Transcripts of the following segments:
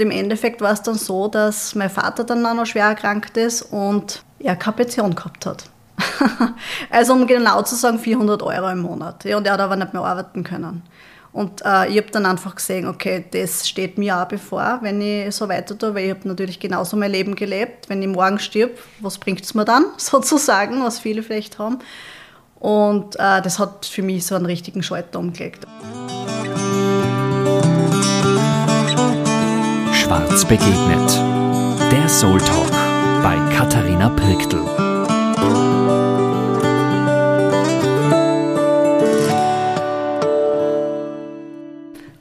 Im Endeffekt war es dann so, dass mein Vater dann auch noch schwer erkrankt ist und er keine Pension gehabt hat. also um genau zu sagen 400 Euro im Monat. Ja, und er hat aber nicht mehr arbeiten können. Und äh, ich habe dann einfach gesehen, okay, das steht mir auch bevor, wenn ich so weiter tue, weil ich habe natürlich genauso mein Leben gelebt. Wenn ich morgen stirb, was bringt es mir dann, sozusagen, was viele vielleicht haben. Und äh, das hat für mich so einen richtigen Schalter umgelegt. Schwarz begegnet. Der Soul Talk bei Katharina Pirktl.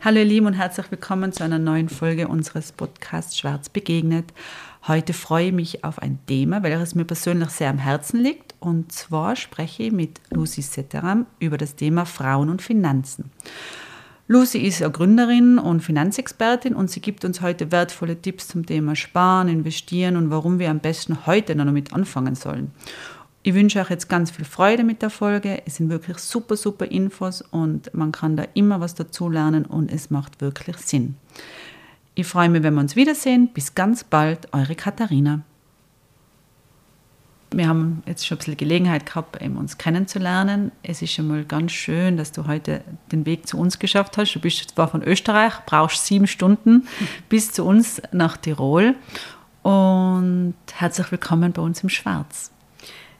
Hallo ihr Lieben und herzlich willkommen zu einer neuen Folge unseres Podcasts Schwarz begegnet. Heute freue ich mich auf ein Thema, welches mir persönlich sehr am Herzen liegt. Und zwar spreche ich mit Lucy Setteram über das Thema Frauen und Finanzen. Lucy ist ja Gründerin und Finanzexpertin und sie gibt uns heute wertvolle Tipps zum Thema Sparen, Investieren und warum wir am besten heute noch damit anfangen sollen. Ich wünsche euch jetzt ganz viel Freude mit der Folge. Es sind wirklich super, super Infos und man kann da immer was dazu lernen und es macht wirklich Sinn. Ich freue mich, wenn wir uns wiedersehen. Bis ganz bald, eure Katharina. Wir haben jetzt schon ein bisschen Gelegenheit gehabt, uns kennenzulernen. Es ist schon mal ganz schön, dass du heute den Weg zu uns geschafft hast. Du bist zwar von Österreich, brauchst sieben Stunden bis zu uns nach Tirol. Und herzlich willkommen bei uns im Schwarz.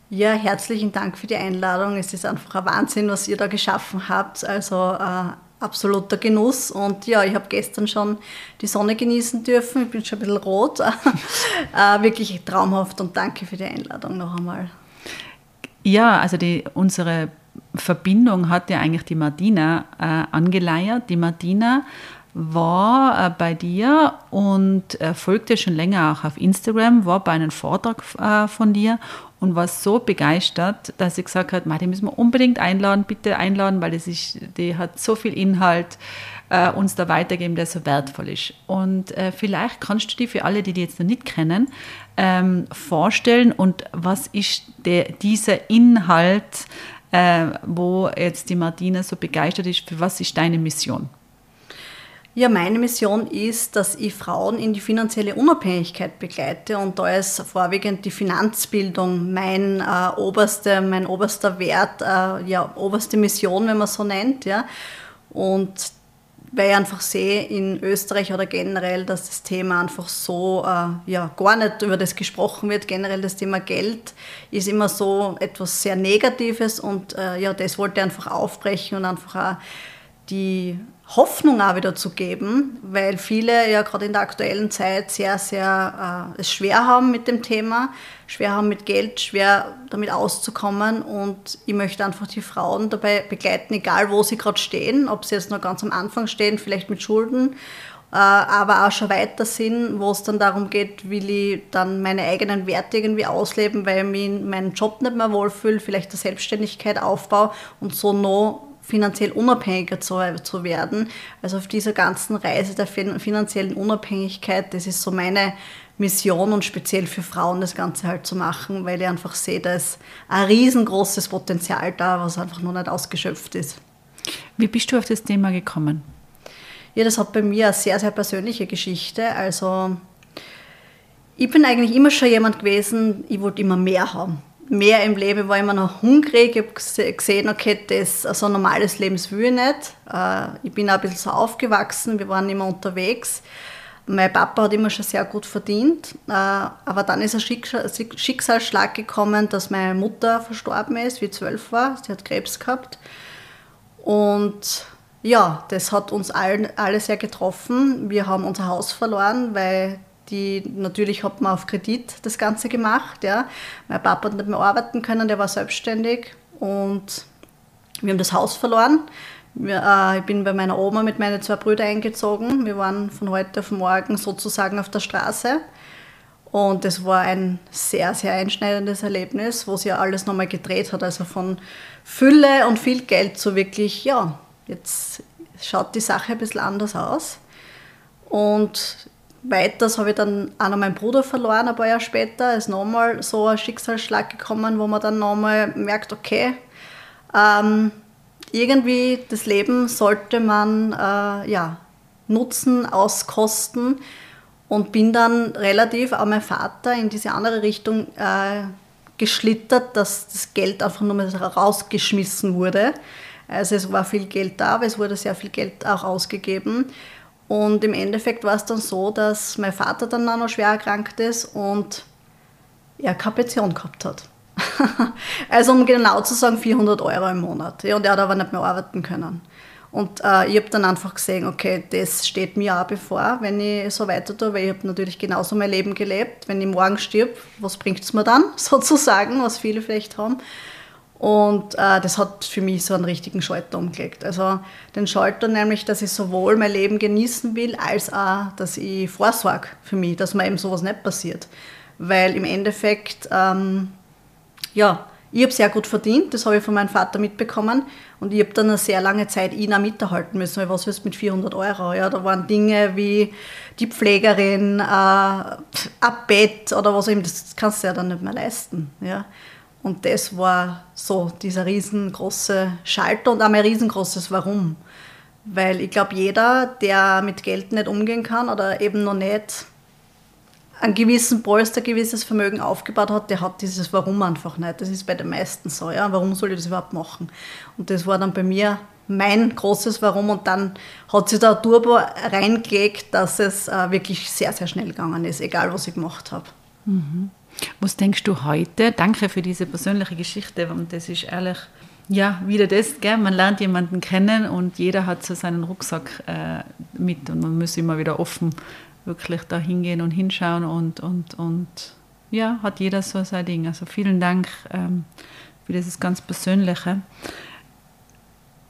Ja, herzlichen Dank für die Einladung. Es ist einfach ein Wahnsinn, was ihr da geschaffen habt. Also äh, absoluter Genuss. Und ja, ich habe gestern schon die Sonne genießen dürfen. Ich bin schon ein bisschen rot. äh, wirklich traumhaft und danke für die Einladung noch einmal. Ja, also die, unsere Verbindung hat ja eigentlich die Martina äh, angeleiert. Die Martina war äh, bei dir und äh, folgte schon länger auch auf Instagram, war bei einem Vortrag äh, von dir und war so begeistert, dass sie gesagt hat, die müssen wir unbedingt einladen, bitte einladen, weil das ist, die hat so viel Inhalt äh, uns da weitergeben, der so wertvoll ist. Und äh, vielleicht kannst du dir für alle, die die jetzt noch nicht kennen, ähm, vorstellen und was ist der, dieser Inhalt, äh, wo jetzt die Martina so begeistert ist, für was ist deine Mission? Ja, meine Mission ist, dass ich Frauen in die finanzielle Unabhängigkeit begleite und da ist vorwiegend die Finanzbildung mein, äh, oberste, mein oberster Wert, äh, ja, oberste Mission, wenn man so nennt. Ja. Und weil ich einfach sehe in Österreich oder generell, dass das Thema einfach so äh, ja, gar nicht über das gesprochen wird. Generell das Thema Geld ist immer so etwas sehr Negatives und äh, ja, das wollte ich einfach aufbrechen und einfach auch die Hoffnung auch wieder zu geben, weil viele ja gerade in der aktuellen Zeit sehr, sehr äh, es schwer haben mit dem Thema, schwer haben mit Geld, schwer damit auszukommen. Und ich möchte einfach die Frauen dabei begleiten, egal wo sie gerade stehen, ob sie jetzt noch ganz am Anfang stehen, vielleicht mit Schulden, äh, aber auch schon weiter sind, wo es dann darum geht, will ich dann meine eigenen Werte irgendwie ausleben, weil ich mich in meinem Job nicht mehr wohlfühle, vielleicht eine Selbstständigkeit aufbaue und so noch finanziell unabhängiger zu, zu werden. Also auf dieser ganzen Reise der finanziellen Unabhängigkeit, das ist so meine Mission und speziell für Frauen das Ganze halt zu machen, weil ich einfach sehe, da ist ein riesengroßes Potenzial da, was einfach noch nicht ausgeschöpft ist. Wie bist du auf das Thema gekommen? Ja, das hat bei mir eine sehr, sehr persönliche Geschichte. Also ich bin eigentlich immer schon jemand gewesen, ich wollte immer mehr haben mehr im Leben, war immer noch hungrig. Ich habe gesehen, okay, das, also ein normales Leben will ich nicht. Äh, ich bin auch ein bisschen so aufgewachsen, wir waren immer unterwegs. Mein Papa hat immer schon sehr gut verdient, äh, aber dann ist ein Schicksalsschlag gekommen, dass meine Mutter verstorben ist, wie ich zwölf war. Sie hat Krebs gehabt. Und ja, das hat uns alle sehr getroffen. Wir haben unser Haus verloren, weil die natürlich hat man auf Kredit das Ganze gemacht. Ja. Mein Papa hat nicht mehr arbeiten können, der war selbstständig und wir haben das Haus verloren. Wir, äh, ich bin bei meiner Oma mit meinen zwei Brüdern eingezogen. Wir waren von heute auf morgen sozusagen auf der Straße. Und das war ein sehr, sehr einschneidendes Erlebnis, wo sich ja alles nochmal gedreht hat. Also von Fülle und viel Geld zu wirklich, ja, jetzt schaut die Sache ein bisschen anders aus. Und weiters habe ich dann auch noch meinen Bruder verloren, ein paar Jahre später. Ist nochmal so ein Schicksalsschlag gekommen, wo man dann nochmal merkt, okay, ähm, irgendwie das Leben sollte man äh, ja, nutzen, auskosten und bin dann relativ an meinen Vater in diese andere Richtung äh, geschlittert, dass das Geld einfach nur mal rausgeschmissen wurde. Also es war viel Geld da, aber es wurde sehr viel Geld auch ausgegeben. Und im Endeffekt war es dann so, dass mein Vater dann auch noch schwer erkrankt ist und er keine Pension gehabt hat. also um genau zu sagen, 400 Euro im Monat. Ja, und er hat aber nicht mehr arbeiten können. Und äh, ich habe dann einfach gesehen, okay, das steht mir auch bevor, wenn ich so weiter tue, weil ich habe natürlich genauso mein Leben gelebt. Wenn ich morgen stirb, was bringt es mir dann, sozusagen, was viele vielleicht haben. Und äh, das hat für mich so einen richtigen Schalter umgelegt. Also den Schalter nämlich, dass ich sowohl mein Leben genießen will, als auch, dass ich vorsorge für mich, dass mir eben sowas nicht passiert. Weil im Endeffekt, ähm, ja, ich habe sehr gut verdient, das habe ich von meinem Vater mitbekommen. Und ich habe dann eine sehr lange Zeit ihn auch miterhalten müssen. Weil was willst du mit 400 Euro? Ja, da waren Dinge wie die Pflegerin, äh, ein Bett oder was eben, das kannst du ja dann nicht mehr leisten. Ja. Und das war so dieser riesengroße Schalter und auch mein riesengroßes Warum. Weil ich glaube, jeder, der mit Geld nicht umgehen kann oder eben noch nicht einen gewissen Polster, gewisses Vermögen aufgebaut hat, der hat dieses Warum einfach nicht. Das ist bei den meisten so. Ja? Warum soll ich das überhaupt machen? Und das war dann bei mir mein großes Warum und dann hat sich da ein Turbo reingelegt, dass es äh, wirklich sehr, sehr schnell gegangen ist, egal was ich gemacht habe. Mhm. Was denkst du heute? Danke für diese persönliche Geschichte und das ist ehrlich, ja, wieder das, gell? man lernt jemanden kennen und jeder hat so seinen Rucksack äh, mit und man muss immer wieder offen wirklich da hingehen und hinschauen und, und, und ja, hat jeder so sein Ding. Also vielen Dank ähm, für dieses ganz Persönliche.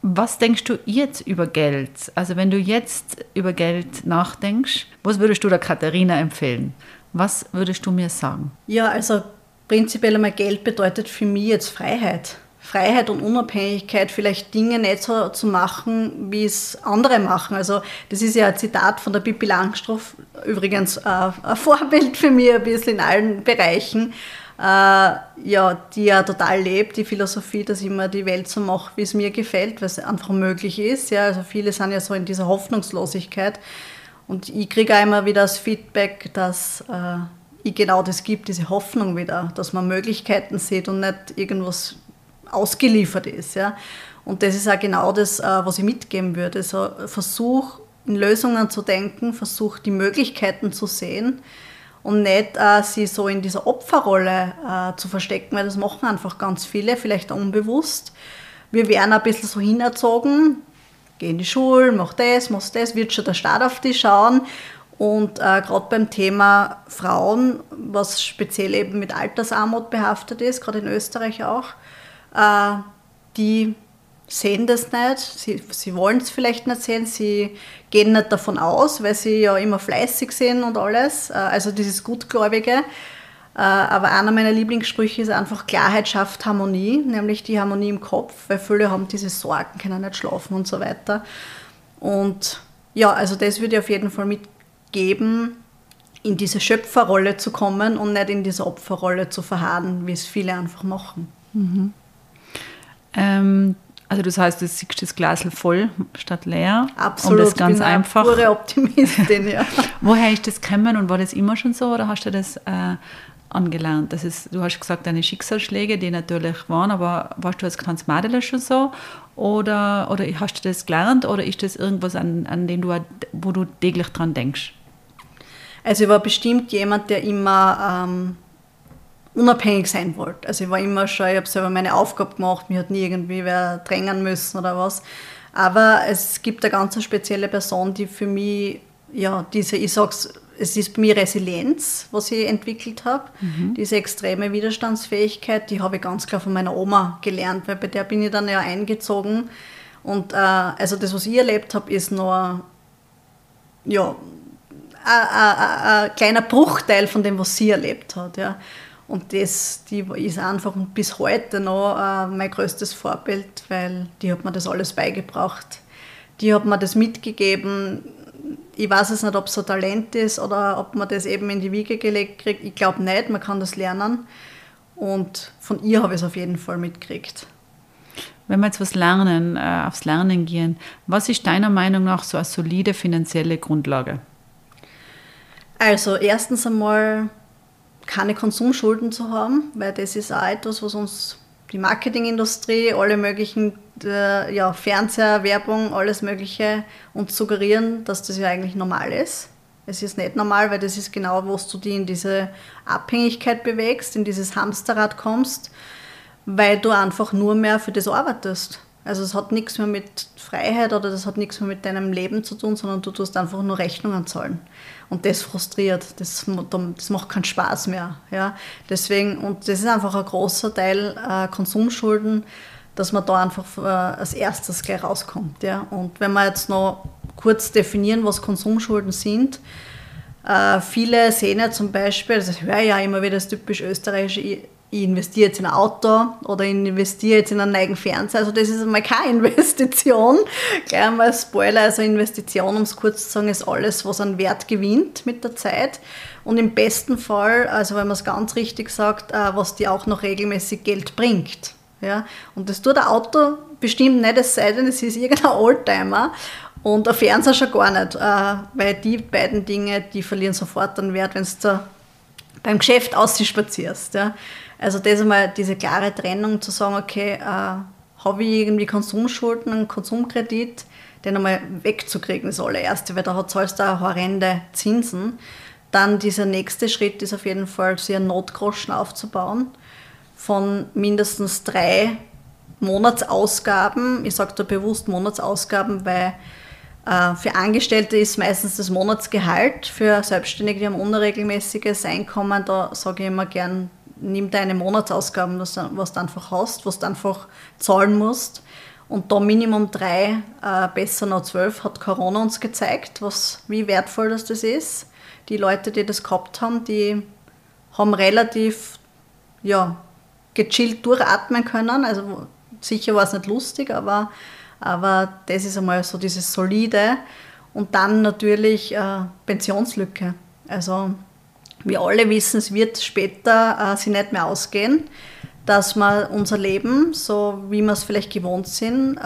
Was denkst du jetzt über Geld? Also wenn du jetzt über Geld nachdenkst, was würdest du der Katharina empfehlen? Was würdest du mir sagen? Ja, also prinzipiell einmal Geld bedeutet für mich jetzt Freiheit. Freiheit und Unabhängigkeit, vielleicht Dinge nicht so zu machen, wie es andere machen. Also das ist ja ein Zitat von der Pippi Langstrumpf, übrigens äh, ein Vorbild für mich ein bisschen in allen Bereichen, äh, ja, die ja total lebt, die Philosophie, dass ich immer die Welt so mache, wie es mir gefällt, es einfach möglich ist. Ja, also viele sind ja so in dieser Hoffnungslosigkeit. Und ich kriege auch immer wieder das Feedback, dass äh, ich genau das gibt, diese Hoffnung wieder, dass man Möglichkeiten sieht und nicht irgendwas ausgeliefert ist. Ja. Und das ist auch genau das, äh, was ich mitgeben würde. Also versuch in Lösungen zu denken, versuch die Möglichkeiten zu sehen und nicht äh, sie so in dieser Opferrolle äh, zu verstecken, weil das machen einfach ganz viele, vielleicht unbewusst. Wir werden ein bisschen so hinerzogen, geh in die Schule, mach das, mach das, wird schon der Staat auf dich schauen. Und äh, gerade beim Thema Frauen, was speziell eben mit Altersarmut behaftet ist, gerade in Österreich auch, äh, die sehen das nicht, sie, sie wollen es vielleicht nicht sehen, sie gehen nicht davon aus, weil sie ja immer fleißig sind und alles, äh, also dieses Gutgläubige. Äh, aber einer meiner Lieblingssprüche ist einfach, Klarheit schafft Harmonie, nämlich die Harmonie im Kopf, weil viele haben diese Sorgen, können nicht schlafen und so weiter. Und ja, also das würde ich auf jeden Fall mitgeben, in diese Schöpferrolle zu kommen und nicht in diese Opferrolle zu verharren, wie es viele einfach machen. Mhm. Ähm, also das heißt, du siehst das Glas voll statt leer. Absolut, um das ganz bin einfach. pure Optimistin, ja. Woher ist das gekommen und war das immer schon so oder hast du das äh, angelernt? Das ist, du hast gesagt, deine Schicksalsschläge, die natürlich waren, aber warst du als kleines Mädel schon so? Oder, oder hast du das gelernt oder ist das irgendwas, an, an dem du, wo du täglich dran denkst? Also ich war bestimmt jemand, der immer ähm, unabhängig sein wollte. Also ich war immer schon, ich habe selber meine Aufgabe gemacht, mir hat nie irgendwie wer drängen müssen oder was. Aber es gibt eine ganz spezielle Person, die für mich, ja, diese, ich sag's, es ist bei mir Resilienz, was ich entwickelt habe. Mhm. Diese extreme Widerstandsfähigkeit, die habe ich ganz klar von meiner Oma gelernt, weil bei der bin ich dann ja eingezogen. Und äh, also das, was ich erlebt habe, ist nur ja, ein kleiner Bruchteil von dem, was sie erlebt hat. Ja. Und das, die ist einfach bis heute noch äh, mein größtes Vorbild, weil die hat mir das alles beigebracht. Die hat mir das mitgegeben, ich weiß es nicht, ob es so Talent ist oder ob man das eben in die Wiege gelegt kriegt. Ich glaube nicht, man kann das lernen. Und von ihr habe ich es auf jeden Fall mitgekriegt. Wenn wir jetzt was lernen, äh, aufs Lernen gehen, was ist deiner Meinung nach so eine solide finanzielle Grundlage? Also erstens einmal keine Konsumschulden zu haben, weil das ist auch etwas, was uns die Marketingindustrie, alle möglichen äh, ja, Fernseher, Werbung, alles Mögliche uns suggerieren, dass das ja eigentlich normal ist. Es ist nicht normal, weil das ist genau, wo du dich in diese Abhängigkeit bewegst, in dieses Hamsterrad kommst, weil du einfach nur mehr für das arbeitest. Also es hat nichts mehr mit Freiheit oder das hat nichts mehr mit deinem Leben zu tun, sondern du tust einfach nur Rechnungen zahlen. Und das frustriert, das, das macht keinen Spaß mehr. Ja? Deswegen, und das ist einfach ein großer Teil äh, Konsumschulden, dass man da einfach äh, als erstes gleich rauskommt. Ja? Und wenn wir jetzt noch kurz definieren, was Konsumschulden sind, äh, viele sehen ja zum Beispiel, das höre ich ja immer wieder das typisch österreichische, ich investiere jetzt in ein Auto oder ich investiere jetzt in einen neuen Fernseher. Also das ist einmal keine Investition. Gleich einmal Spoiler, also Investition, um es kurz zu sagen, ist alles, was an Wert gewinnt mit der Zeit. Und im besten Fall, also wenn man es ganz richtig sagt, äh, was dir auch noch regelmäßig Geld bringt. Ja? Und das tut ein Auto bestimmt nicht, es sei denn, es ist irgendein Oldtimer. Und ein Fernseher schon gar nicht, äh, weil die beiden Dinge, die verlieren sofort an Wert, wenn du beim Geschäft ausspazierst. Ja? Also das einmal diese klare Trennung zu sagen, okay, äh, habe ich irgendwie Konsumschulden, einen Konsumkredit, den einmal wegzukriegen, das allererste, weil da zahlst du auch horrende Zinsen. Dann dieser nächste Schritt ist auf jeden Fall, sich einen Notgroschen aufzubauen von mindestens drei Monatsausgaben. Ich sage da bewusst Monatsausgaben, weil für Angestellte ist meistens das Monatsgehalt. Für Selbstständige, die haben unregelmäßiges Einkommen, da sage ich immer gern nimm deine Monatsausgaben, was, was du einfach hast, was du einfach zahlen musst. Und da Minimum drei, äh, besser noch zwölf, hat Corona uns gezeigt, was, wie wertvoll das, das ist. Die Leute, die das gehabt haben, die haben relativ ja, gechillt durchatmen können. Also sicher war es nicht lustig, aber, aber das ist einmal so dieses Solide. Und dann natürlich äh, Pensionslücke. Also wir alle wissen, es wird später äh, sich nicht mehr ausgehen, dass wir unser Leben, so wie wir es vielleicht gewohnt sind, äh,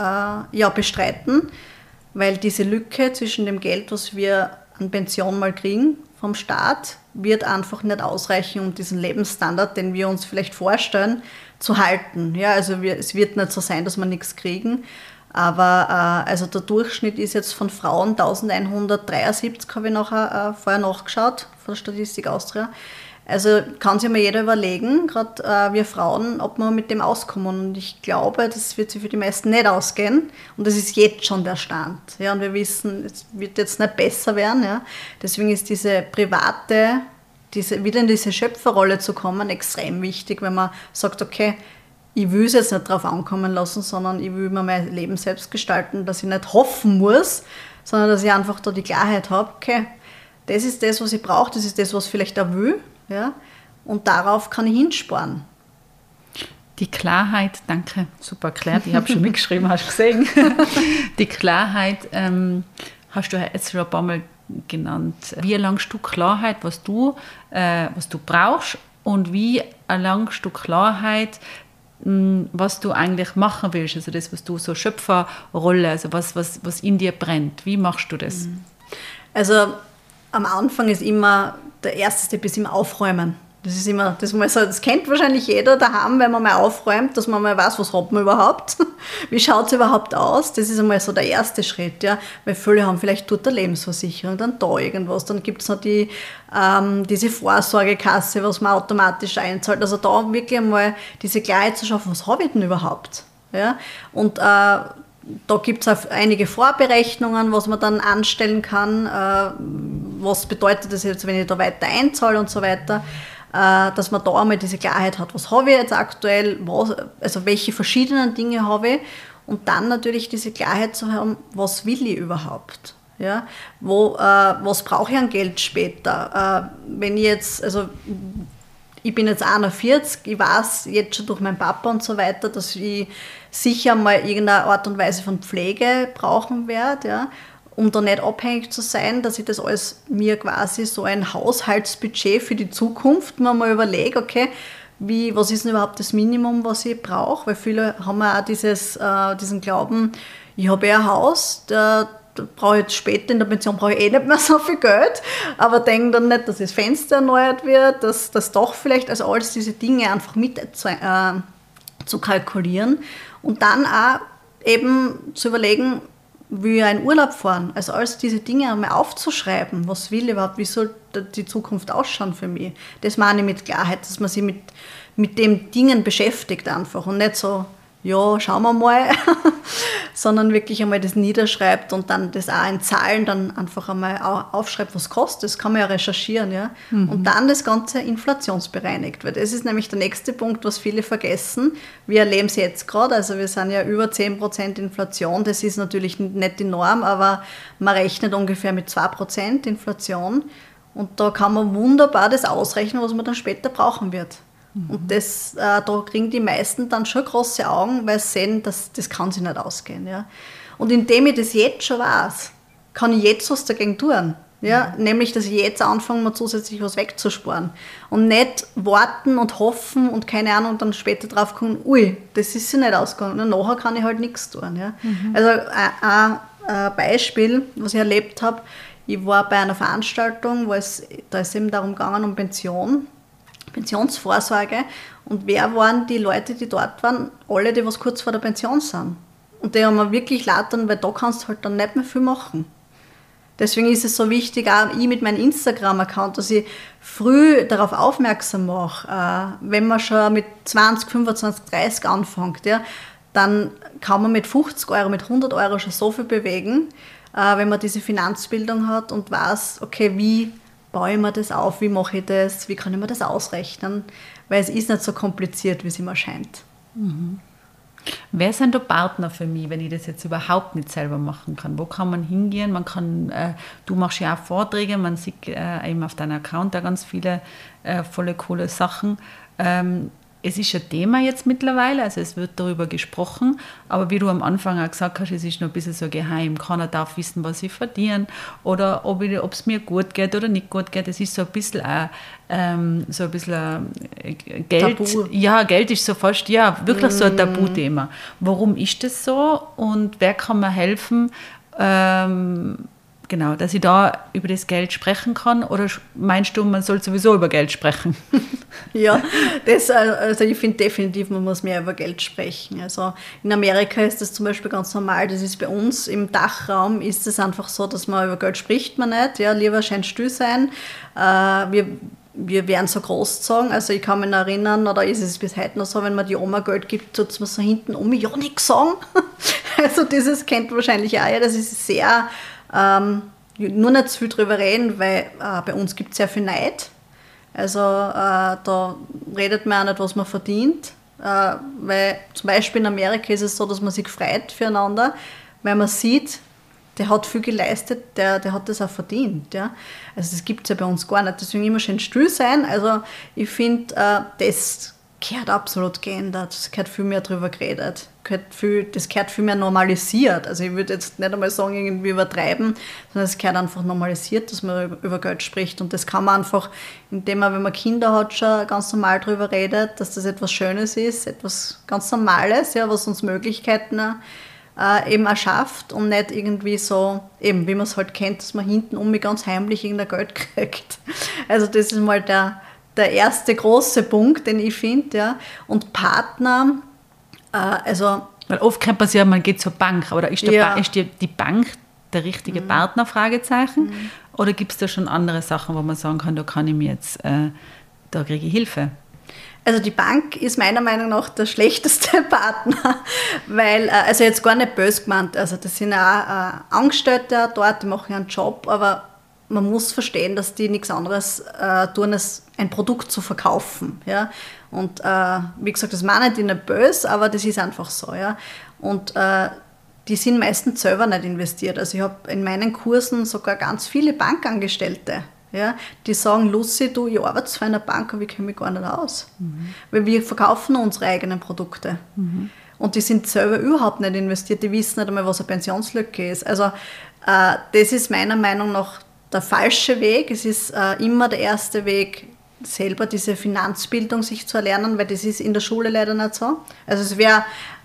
ja, bestreiten, weil diese Lücke zwischen dem Geld, was wir an Pension mal kriegen vom Staat, wird einfach nicht ausreichen, um diesen Lebensstandard, den wir uns vielleicht vorstellen, zu halten. Ja, also wir, es wird nicht so sein, dass wir nichts kriegen, aber äh, also der Durchschnitt ist jetzt von Frauen 1173, habe ich nachher, äh, vorher nachgeschaut, von der Statistik Austria. Also kann sich mal jeder überlegen, gerade äh, wir Frauen, ob wir mit dem auskommen. Und ich glaube, das wird sich für die meisten nicht ausgehen. Und das ist jetzt schon der Stand. Ja, und wir wissen, es wird jetzt nicht besser werden. Ja. Deswegen ist diese private, diese, wieder in diese Schöpferrolle zu kommen, extrem wichtig, wenn man sagt, okay, ich will es jetzt nicht darauf ankommen lassen, sondern ich will mir mein Leben selbst gestalten, dass ich nicht hoffen muss, sondern dass ich einfach da die Klarheit habe, okay, das ist das, was ich brauche, das ist das, was ich vielleicht auch will, ja, und darauf kann ich hinsparen. Die Klarheit, danke, super erklärt, ich habe schon mitgeschrieben, hast du gesehen. Die Klarheit ähm, hast du jetzt schon ein paar Mal genannt. Wie erlangst du Klarheit, was du, äh, was du brauchst und wie erlangst du Klarheit, was du eigentlich machen willst, also das, was du so Schöpferrolle, also was, was, was in dir brennt. Wie machst du das? Mhm. Also am Anfang ist immer, der erste Step ist immer Aufräumen. Das ist immer, das, mal so, das kennt wahrscheinlich jeder daheim, wenn man mal aufräumt, dass man mal weiß, was hat man überhaupt, wie schaut es überhaupt aus. Das ist einmal so der erste Schritt, ja. Weil viele haben vielleicht tut der Lebensversicherung, dann da irgendwas, dann gibt es noch die, ähm, diese Vorsorgekasse, was man automatisch einzahlt. Also da wirklich einmal diese Klarheit zu schaffen, was habe ich denn überhaupt? Ja? Und äh, da gibt es auch einige Vorberechnungen, was man dann anstellen kann. Äh, was bedeutet das jetzt, wenn ich da weiter einzahle und so weiter. Äh, dass man da einmal diese Klarheit hat, was habe ich jetzt aktuell, was, also welche verschiedenen Dinge habe ich und dann natürlich diese Klarheit zu haben, was will ich überhaupt. Ja, wo, äh, was brauche ich an Geld später? Äh, wenn ich jetzt, also ich bin jetzt 41, ich weiß jetzt schon durch meinen Papa und so weiter, dass ich sicher mal irgendeine Art und Weise von Pflege brauchen werde. Ja um da nicht abhängig zu sein, dass ich das alles mir quasi so ein Haushaltsbudget für die Zukunft mir mal überlege, okay, wie, was ist denn überhaupt das Minimum, was ich brauche? Weil viele haben ja auch dieses, äh, diesen Glauben, ich habe ja ein Haus, da, brauche ich jetzt später in der Pension brauche ich eh nicht mehr so viel Geld, aber denke dann nicht, dass das Fenster erneuert wird, dass das doch vielleicht, also alles diese Dinge einfach mit zu, äh, zu kalkulieren und dann auch eben zu überlegen, ich einen Urlaub fahren? Also alles diese Dinge einmal aufzuschreiben, was will ich überhaupt, wie soll die Zukunft ausschauen für mich? Das meine ich mit Klarheit, dass man sich mit, mit den Dingen beschäftigt einfach und nicht so, ja, schauen wir mal, sondern wirklich einmal das niederschreibt und dann das auch in Zahlen dann einfach einmal aufschreibt, was kostet. Das kann man ja recherchieren, ja. Mhm. Und dann das Ganze inflationsbereinigt. Weil das ist nämlich der nächste Punkt, was viele vergessen. Wir erleben es jetzt gerade, also wir sind ja über 10% Inflation. Das ist natürlich nicht die Norm, aber man rechnet ungefähr mit 2% Inflation. Und da kann man wunderbar das ausrechnen, was man dann später brauchen wird. Mhm. Und das, äh, da kriegen die meisten dann schon große Augen, weil sie sehen, dass, das kann sich nicht ausgehen. Ja. Und indem ich das jetzt schon weiß, kann ich jetzt was dagegen tun. Ja, mhm. Nämlich, dass ich jetzt anfange, mal zusätzlich was wegzusparen. Und nicht warten und hoffen und keine Ahnung, und dann später drauf kommen, ui, das ist sich nicht ausgegangen. Und nachher kann ich halt nichts tun. Ja. Mhm. Also ein, ein Beispiel, was ich erlebt habe, ich war bei einer Veranstaltung, wo es, da ist eben darum gegangen, um Pension. Pensionsvorsorge. Und wer waren die Leute, die dort waren? Alle, die was kurz vor der Pension sind. Und die haben mir wirklich leid weil da kannst du halt dann nicht mehr viel machen. Deswegen ist es so wichtig, auch ich mit meinem Instagram-Account, dass ich früh darauf aufmerksam mache, äh, wenn man schon mit 20, 25, 30 anfängt, ja, dann kann man mit 50 Euro, mit 100 Euro schon so viel bewegen, äh, wenn man diese Finanzbildung hat und weiß, okay, wie baue ich mir das auf, wie mache ich das, wie kann ich mir das ausrechnen, weil es ist nicht so kompliziert, wie es immer scheint. Mhm. Wer sind da Partner für mich, wenn ich das jetzt überhaupt nicht selber machen kann? Wo kann man hingehen? Man kann, äh, du machst ja auch Vorträge, man sieht äh, eben auf deinem Account da ganz viele äh, volle coole Sachen. Ähm, es ist ein Thema jetzt mittlerweile, also es wird darüber gesprochen, aber wie du am Anfang auch gesagt hast, es ist noch ein bisschen so geheim. Keiner darf wissen, was ich verdiene oder ob es mir gut geht oder nicht gut geht. Es ist so ein bisschen auch, ähm, so ein bisschen äh, Geld. Tabu. Ja, Geld ist so fast, ja, wirklich so ein mm. Tabuthema. Warum ist das so und wer kann mir helfen, ähm, Genau, dass ich da über das Geld sprechen kann oder meinst du, man soll sowieso über Geld sprechen? ja, das, also ich finde definitiv, man muss mehr über Geld sprechen. Also in Amerika ist das zum Beispiel ganz normal, das ist bei uns im Dachraum ist es einfach so, dass man über Geld spricht man nicht, ja, lieber scheint still sein. Äh, wir wir werden so großgezogen. Also ich kann mich erinnern, oder ist es bis heute noch so, wenn man die Oma Geld gibt, tut man so hinten um ja nichts sagen. Also dieses kennt wahrscheinlich auch, ja, das ist sehr ähm, nur nicht zu viel drüber reden, weil äh, bei uns gibt es sehr viel Neid. Also äh, da redet man auch nicht, was man verdient. Äh, weil zum Beispiel in Amerika ist es so, dass man sich freut füreinander, weil man sieht, der hat viel geleistet, der, der hat das auch verdient. Ja? Also das gibt es ja bei uns gar nicht. Deswegen immer schön still sein. Also ich finde, äh, das gehört absolut geändert. Es gehört viel mehr darüber geredet. Gehört viel, das gehört viel mehr normalisiert. Also ich würde jetzt nicht einmal sagen, irgendwie übertreiben, sondern es gehört einfach normalisiert, dass man über Geld spricht. Und das kann man einfach, indem man, wenn man Kinder hat, schon ganz normal darüber redet, dass das etwas Schönes ist, etwas ganz Normales, ja, was uns Möglichkeiten äh, eben erschafft und nicht irgendwie so, eben wie man es halt kennt, dass man hinten um mich ganz heimlich irgendein Geld kriegt. Also das ist mal der der erste große Punkt, den ich finde. Ja. Und Partner, also. Weil oft kann passieren, man geht zur Bank, aber ist, ja. ist die, die, Bank der richtige mhm. Partner? Fragezeichen. Mhm. Oder gibt es da schon andere Sachen, wo man sagen kann, da kann ich mir jetzt, äh, da kriege ich Hilfe? Also die Bank ist meiner Meinung nach der schlechteste Partner, weil, äh, also jetzt gar nicht böse gemeint, also das sind auch äh, Angestellte dort, die machen einen Job, aber man muss verstehen, dass die nichts anderes äh, tun, als ein Produkt zu verkaufen. Ja? Und äh, wie gesagt, das meine ich nicht böse, aber das ist einfach so. Ja? Und äh, die sind meistens selber nicht investiert. Also ich habe in meinen Kursen sogar ganz viele Bankangestellte, ja, die sagen, Lucy, du, ich arbeite zwar in einer Bank, aber ich kenne mich gar nicht aus. Mhm. Weil wir verkaufen unsere eigenen Produkte. Mhm. Und die sind selber überhaupt nicht investiert, die wissen nicht einmal, was eine Pensionslücke ist. Also äh, das ist meiner Meinung nach der falsche Weg. Es ist äh, immer der erste Weg, selber diese Finanzbildung sich zu erlernen, weil das ist in der Schule leider nicht so. Also es wäre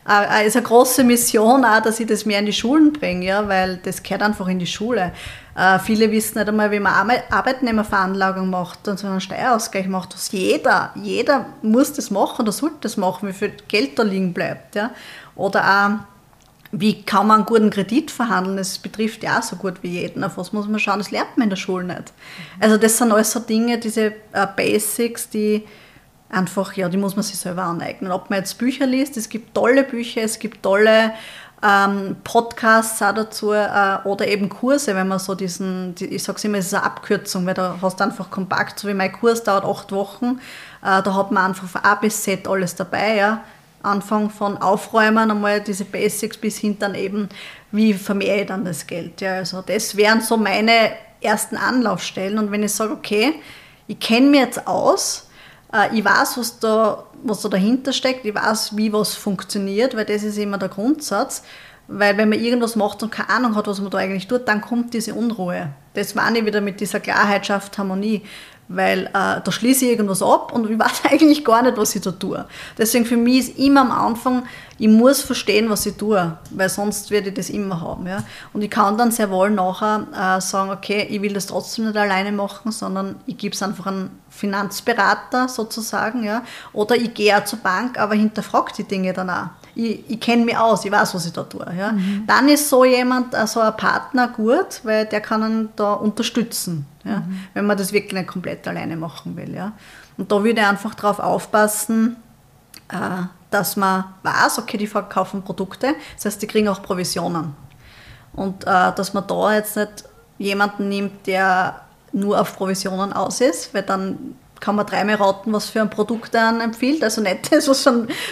äh, ist eine große Mission auch, dass ich das mehr in die Schulen bringe, ja, weil das gehört einfach in die Schule. Äh, viele wissen nicht einmal, wie man Arbeitnehmerveranlagung macht und so einen Steuerausgleich macht. Das jeder, jeder muss das machen oder sollte das machen, wie viel Geld da liegen bleibt. Ja. Oder auch, wie kann man einen guten Kredit verhandeln? Das betrifft ja auch so gut wie jeden. Auf was muss man schauen? Das lernt man in der Schule nicht. Also das sind alles so Dinge, diese äh, Basics, die einfach, ja, die muss man sich selber aneignen. Ob man jetzt Bücher liest, es gibt tolle Bücher, es gibt tolle ähm, Podcasts auch dazu äh, oder eben Kurse, wenn man so diesen, die, ich sage immer, es ist eine Abkürzung, weil da hast du einfach kompakt, so wie mein Kurs dauert acht Wochen, äh, da hat man einfach von A bis Z alles dabei, ja. Anfang von Aufräumen, einmal diese Basics bis hin dann eben, wie vermehre ich dann das Geld. Ja, also das wären so meine ersten Anlaufstellen und wenn ich sage, okay, ich kenne mich jetzt aus, äh, ich weiß, was da, was da dahinter steckt, ich weiß, wie was funktioniert, weil das ist immer der Grundsatz. Weil wenn man irgendwas macht und keine Ahnung hat, was man da eigentlich tut, dann kommt diese Unruhe. Das meine ich wieder mit dieser Klarheit schafft Harmonie weil äh, da schließe ich irgendwas ab und ich weiß eigentlich gar nicht, was ich da tue. Deswegen für mich ist immer am Anfang, ich muss verstehen, was ich tue, weil sonst werde ich das immer haben. Ja? Und ich kann dann sehr wohl nachher äh, sagen, okay, ich will das trotzdem nicht alleine machen, sondern ich gebe es einfach einen Finanzberater sozusagen, ja? oder ich gehe auch zur Bank, aber hinterfrage die Dinge dann auch ich, ich kenne mich aus, ich weiß, was ich da tue. Ja. Mhm. Dann ist so jemand, so also ein Partner gut, weil der kann einen da unterstützen, ja, mhm. wenn man das wirklich nicht komplett alleine machen will. Ja. Und da würde ich einfach darauf aufpassen, äh, dass man weiß, okay, die verkaufen Produkte, das heißt, die kriegen auch Provisionen. Und äh, dass man da jetzt nicht jemanden nimmt, der nur auf Provisionen aus ist, weil dann kann man dreimal raten, was für ein Produkt er empfiehlt. Also nicht das, was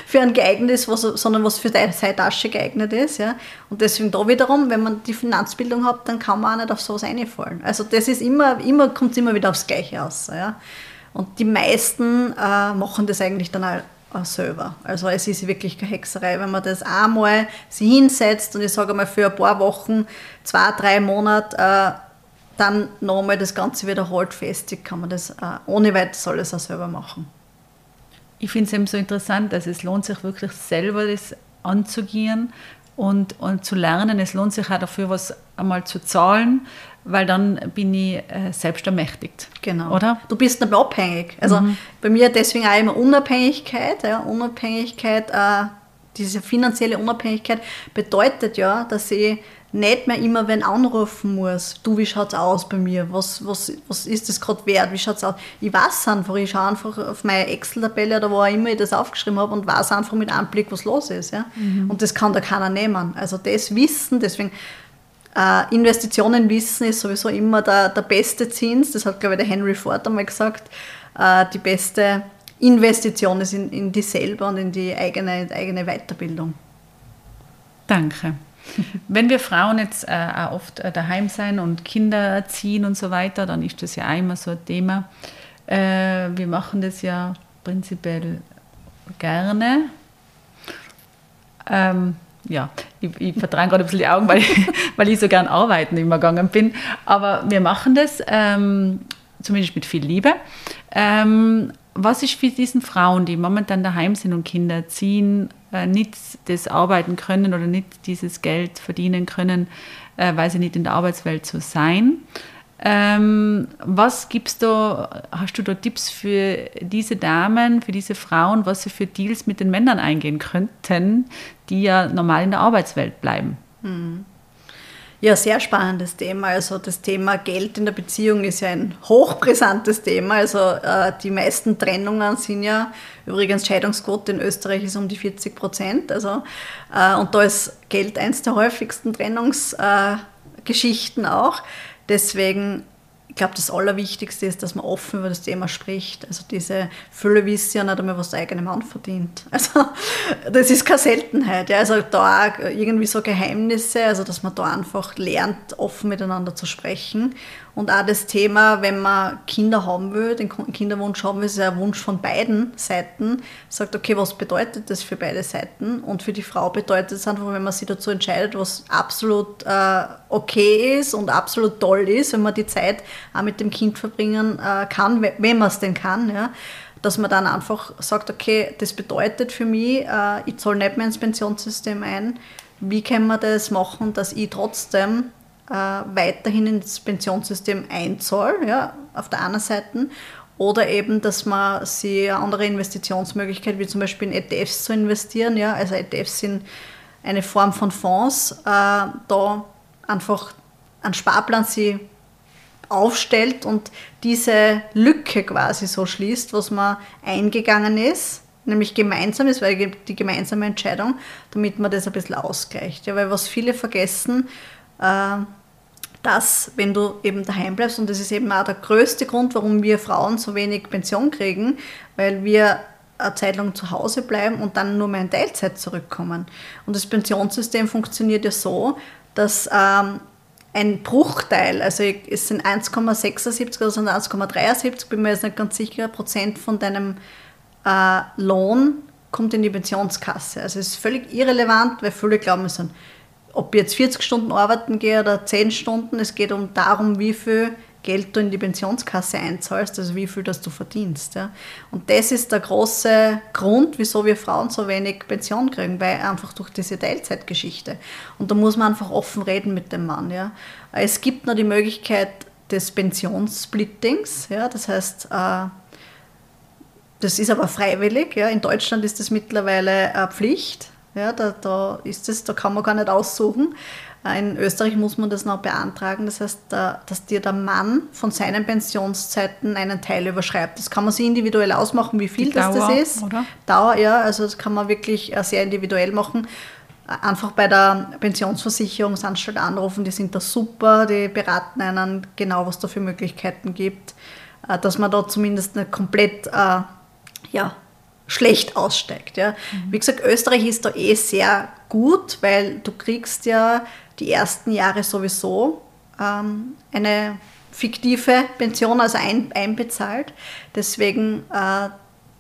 für einen geeignet ist, was, sondern was für seine Tasche geeignet ist. Ja. Und deswegen da wiederum, wenn man die Finanzbildung hat, dann kann man auch nicht auf sowas einfallen. Also das ist immer, immer kommt immer wieder aufs Gleiche aus. Ja. Und die meisten äh, machen das eigentlich dann auch selber. Also es ist wirklich keine Hexerei, wenn man das einmal sich hinsetzt und ich sage mal für ein paar Wochen, zwei, drei Monate äh, dann nochmal das Ganze wiederholt festigt, kann man das äh, ohne weiteres alles auch selber machen. Ich finde es eben so interessant, dass es lohnt sich wirklich selber das anzugehen und, und zu lernen. Es lohnt sich auch dafür, was einmal zu zahlen, weil dann bin ich äh, selbst ermächtigt. Genau. Oder? Du bist nicht mehr abhängig. Also mhm. bei mir deswegen auch immer Unabhängigkeit. Ja, Unabhängigkeit, äh, diese finanzielle Unabhängigkeit bedeutet ja, dass ich nicht mehr immer wenn anrufen muss, du, wie schaut es aus bei mir, was, was, was ist das gerade wert, wie schaut es aus. Ich weiß einfach, ich schaue einfach auf meine Excel-Tabelle oder wo auch immer ich das aufgeschrieben habe und weiß einfach mit Anblick, was los ist. Ja? Mhm. Und das kann da keiner nehmen. Also das Wissen, deswegen äh, Investitionen wissen ist sowieso immer der, der beste Zins, das hat glaube ich der Henry Ford einmal gesagt, äh, die beste Investition ist in, in die selber und in die eigene, eigene Weiterbildung. Danke. Wenn wir Frauen jetzt äh, auch oft äh, daheim sein und Kinder erziehen und so weiter, dann ist das ja immer so ein Thema. Äh, wir machen das ja prinzipiell gerne. Ähm, ja, ich, ich vertrage gerade ein bisschen die Augen, weil ich, weil ich so gern arbeiten immer gegangen bin. Aber wir machen das ähm, zumindest mit viel Liebe. Ähm, was ist für diesen Frauen, die momentan daheim sind und Kinder erziehen, äh, nicht das arbeiten können oder nicht dieses Geld verdienen können, äh, weil sie nicht in der Arbeitswelt so sein. Ähm, was gibst du, hast du da Tipps für diese Damen, für diese Frauen, was sie für Deals mit den Männern eingehen könnten, die ja normal in der Arbeitswelt bleiben? Hm. Ja, sehr spannendes Thema. Also das Thema Geld in der Beziehung ist ja ein hochbrisantes Thema. Also äh, die meisten Trennungen sind ja, übrigens Scheidungsquote in Österreich ist um die 40 Prozent. Also, äh, und da ist Geld eins der häufigsten Trennungsgeschichten äh, auch. Deswegen ich glaube, das Allerwichtigste ist, dass man offen über das Thema spricht. Also diese Fülle wissen ja nicht einmal, was der eigene Mann verdient. Also das ist keine Seltenheit. Ja. Also da irgendwie so Geheimnisse, also dass man da einfach lernt, offen miteinander zu sprechen und auch das Thema, wenn man Kinder haben will, den Kinderwunsch haben will, ist ja ein Wunsch von beiden Seiten. Sagt, okay, was bedeutet das für beide Seiten? Und für die Frau bedeutet es einfach, wenn man sich dazu entscheidet, was absolut äh, okay ist und absolut toll ist, wenn man die Zeit auch mit dem Kind verbringen äh, kann, wenn man es denn kann, ja, dass man dann einfach sagt, okay, das bedeutet für mich, äh, ich zahle nicht mehr ins Pensionssystem ein. Wie kann man das machen, dass ich trotzdem weiterhin ins Pensionssystem einzahle, ja, auf der einen Seite, oder eben, dass man sie eine andere Investitionsmöglichkeit, wie zum Beispiel in ETFs zu investieren, ja, also ETFs sind eine Form von Fonds, äh, da einfach einen Sparplan sie aufstellt und diese Lücke quasi so schließt, was man eingegangen ist, nämlich gemeinsam ist, weil die gemeinsame Entscheidung, damit man das ein bisschen ausgleicht. Ja, weil was viele vergessen, äh, dass wenn du eben daheim bleibst, und das ist eben auch der größte Grund, warum wir Frauen so wenig Pension kriegen, weil wir eine Zeit lang zu Hause bleiben und dann nur mehr in Teilzeit zurückkommen. Und das Pensionssystem funktioniert ja so, dass ähm, ein Bruchteil, also es sind 1,76 oder sind 1,73, bin mir jetzt nicht ganz sicher, Prozent von deinem äh, Lohn kommt in die Pensionskasse. Also es ist völlig irrelevant, weil viele glauben, es sind, ob ich jetzt 40 Stunden arbeiten gehe oder 10 Stunden, es geht um darum, wie viel Geld du in die Pensionskasse einzahlst, also wie viel das du verdienst. Ja. Und das ist der große Grund, wieso wir Frauen so wenig Pension kriegen, weil einfach durch diese Teilzeitgeschichte. Und da muss man einfach offen reden mit dem Mann. Ja. Es gibt noch die Möglichkeit des Pensionssplittings, ja, das heißt, äh, das ist aber freiwillig. Ja. In Deutschland ist das mittlerweile Pflicht. Ja, da, da, ist das, da kann man gar nicht aussuchen. In Österreich muss man das noch beantragen. Das heißt, dass dir der Mann von seinen Pensionszeiten einen Teil überschreibt. Das kann man sich individuell ausmachen, wie viel das, Dauer, das ist. Oder? Dauer, ja, also das kann man wirklich äh, sehr individuell machen. Einfach bei der Pensionsversicherungsanstalt anrufen, die sind da super, die beraten einen genau, was da für Möglichkeiten gibt, äh, dass man da zumindest nicht komplett äh, ja, schlecht aussteigt. Ja. Mhm. Wie gesagt, Österreich ist da eh sehr gut, weil du kriegst ja die ersten Jahre sowieso ähm, eine fiktive Pension, also ein, einbezahlt. Deswegen, äh,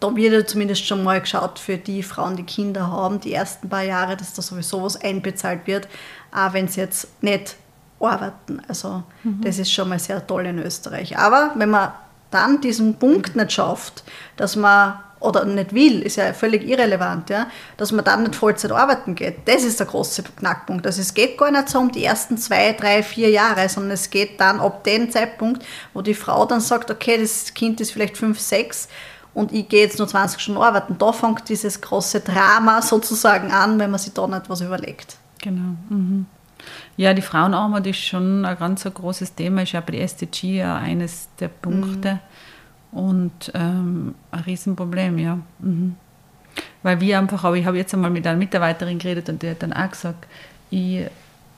da wird ja zumindest schon mal geschaut für die Frauen, die Kinder haben, die ersten paar Jahre, dass da sowieso was einbezahlt wird, auch wenn sie jetzt nicht arbeiten. Also mhm. das ist schon mal sehr toll in Österreich. Aber wenn man dann diesen Punkt nicht schafft, dass man oder nicht will, ist ja völlig irrelevant, ja, dass man dann nicht Vollzeit arbeiten geht. Das ist der große Knackpunkt. Also es geht gar nicht so um die ersten zwei, drei, vier Jahre, sondern es geht dann ab dem Zeitpunkt, wo die Frau dann sagt, okay, das Kind ist vielleicht fünf, sechs und ich gehe jetzt nur 20 Stunden arbeiten. Da fängt dieses große Drama sozusagen an, wenn man sich da nicht was überlegt. Genau. Mhm. Ja, die Frauenarmut ist schon ein ganz ein großes Thema, ist ja bei der SDG ja eines der Punkte. Mhm und ähm, ein Riesenproblem, ja. Mhm. Weil wir einfach, aber ich habe jetzt einmal mit einer Mitarbeiterin geredet und die hat dann auch gesagt, ich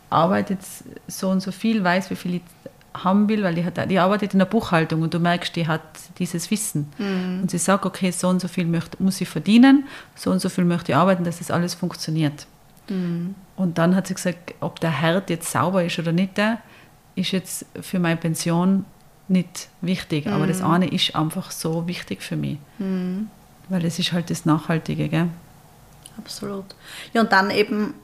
arbeite jetzt so und so viel, weiß, wie viel ich haben will, weil die, hat, die arbeitet in der Buchhaltung und du merkst, die hat dieses Wissen. Mhm. Und sie sagt, okay, so und so viel möchte, muss ich verdienen, so und so viel möchte ich arbeiten, dass das alles funktioniert. Mhm. Und dann hat sie gesagt, ob der Herd jetzt sauber ist oder nicht, der ist jetzt für meine Pension nicht wichtig, mhm. aber das mhm. eine ist einfach so wichtig für mich. Mhm. Weil es ist halt das Nachhaltige, gell? Absolut. Ja, und dann eben